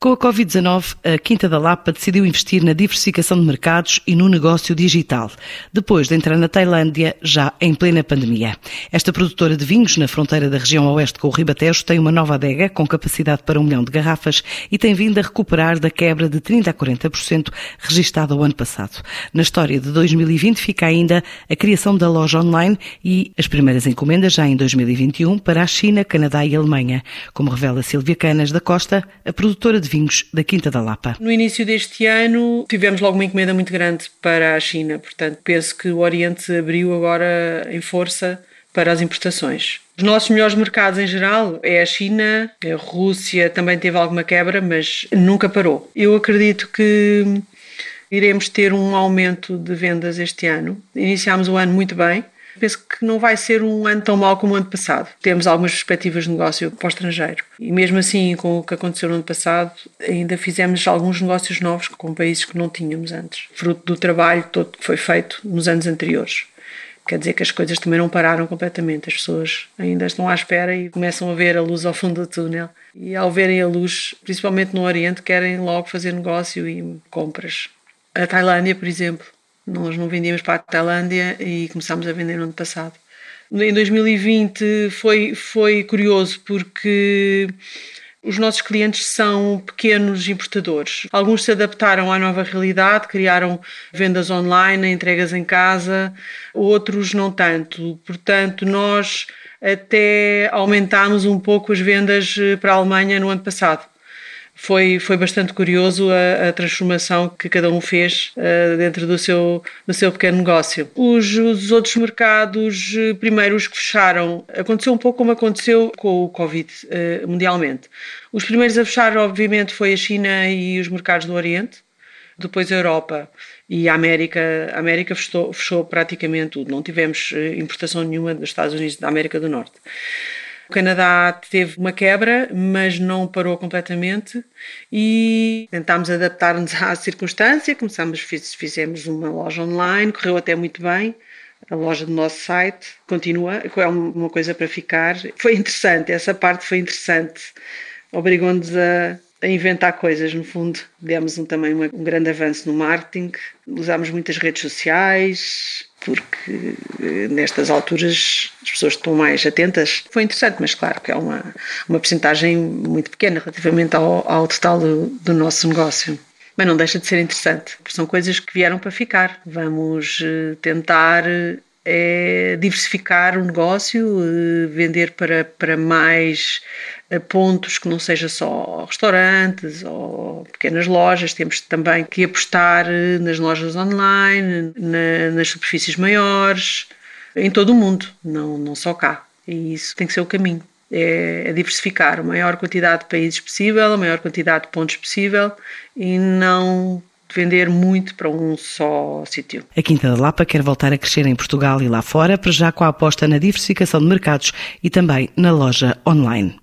Com a Covid-19, a Quinta da Lapa decidiu investir na diversificação de mercados e no negócio digital, depois de entrar na Tailândia já em plena pandemia. Esta produtora de vinhos na fronteira da região oeste com o Ribatejo tem uma nova adega com capacidade para um milhão de garrafas e tem vindo a recuperar da quebra de 30% a 40% registada o ano passado. Na história de 2020 fica ainda a criação da loja online e as primeiras encomendas já em 2021 para a China, Canadá e Alemanha, como revela Silvia Canas da Costa, a produtora de de vinhos da Quinta da Lapa. No início deste ano tivemos logo uma encomenda muito grande para a China, portanto penso que o Oriente abriu agora em força para as importações. Os nossos melhores mercados em geral é a China, a Rússia também teve alguma quebra, mas nunca parou. Eu acredito que iremos ter um aumento de vendas este ano. Iniciámos o ano muito bem, penso que não vai ser um ano tão mau como o ano passado. Temos algumas perspectivas de negócio para o estrangeiro. E mesmo assim, com o que aconteceu no ano passado, ainda fizemos alguns negócios novos com países que não tínhamos antes, fruto do trabalho todo que foi feito nos anos anteriores. Quer dizer que as coisas também não pararam completamente. As pessoas ainda estão à espera e começam a ver a luz ao fundo do túnel. E ao verem a luz, principalmente no Oriente, querem logo fazer negócio e compras. A Tailândia, por exemplo, nós não vendíamos para a Tailândia e começámos a vender no ano passado. Em 2020 foi, foi curioso porque os nossos clientes são pequenos importadores. Alguns se adaptaram à nova realidade, criaram vendas online, entregas em casa, outros não tanto. Portanto, nós até aumentámos um pouco as vendas para a Alemanha no ano passado foi, foi bastante curioso a, a transformação que cada um fez uh, dentro do seu, do seu pequeno negócio. Os, os outros mercados, eh, primeiro os que fecharam, aconteceu um pouco como aconteceu com o Covid uh, mundialmente. Os primeiros a fechar, obviamente, foi a China e os mercados do Oriente, depois a Europa e a América, a América fechou, fechou praticamente tudo. Não tivemos importação nenhuma dos Estados Unidos da América do Norte. O Canadá teve uma quebra, mas não parou completamente e tentámos adaptar-nos à circunstância. Começámos, fizemos uma loja online, correu até muito bem. A loja do nosso site continua, é uma coisa para ficar. Foi interessante, essa parte foi interessante. Obrigou-nos a, a inventar coisas, no fundo. Demos um, também uma, um grande avanço no marketing, usámos muitas redes sociais, porque eh, nestas alturas as pessoas estão mais atentas. Foi interessante, mas claro que é uma, uma porcentagem muito pequena relativamente ao, ao total do, do nosso negócio mas não deixa de ser interessante. São coisas que vieram para ficar. Vamos eh, tentar é diversificar o negócio, eh, vender para, para mais eh, pontos que não seja só restaurantes ou pequenas lojas. Temos também que apostar nas lojas online, na, nas superfícies maiores, em todo o mundo, não, não só cá. E isso tem que ser o caminho. É, é diversificar a maior quantidade de países possível, a maior quantidade de pontos possível e não vender muito para um só sítio. A Quinta da Lapa quer voltar a crescer em Portugal e lá fora, para já com a aposta na diversificação de mercados e também na loja online.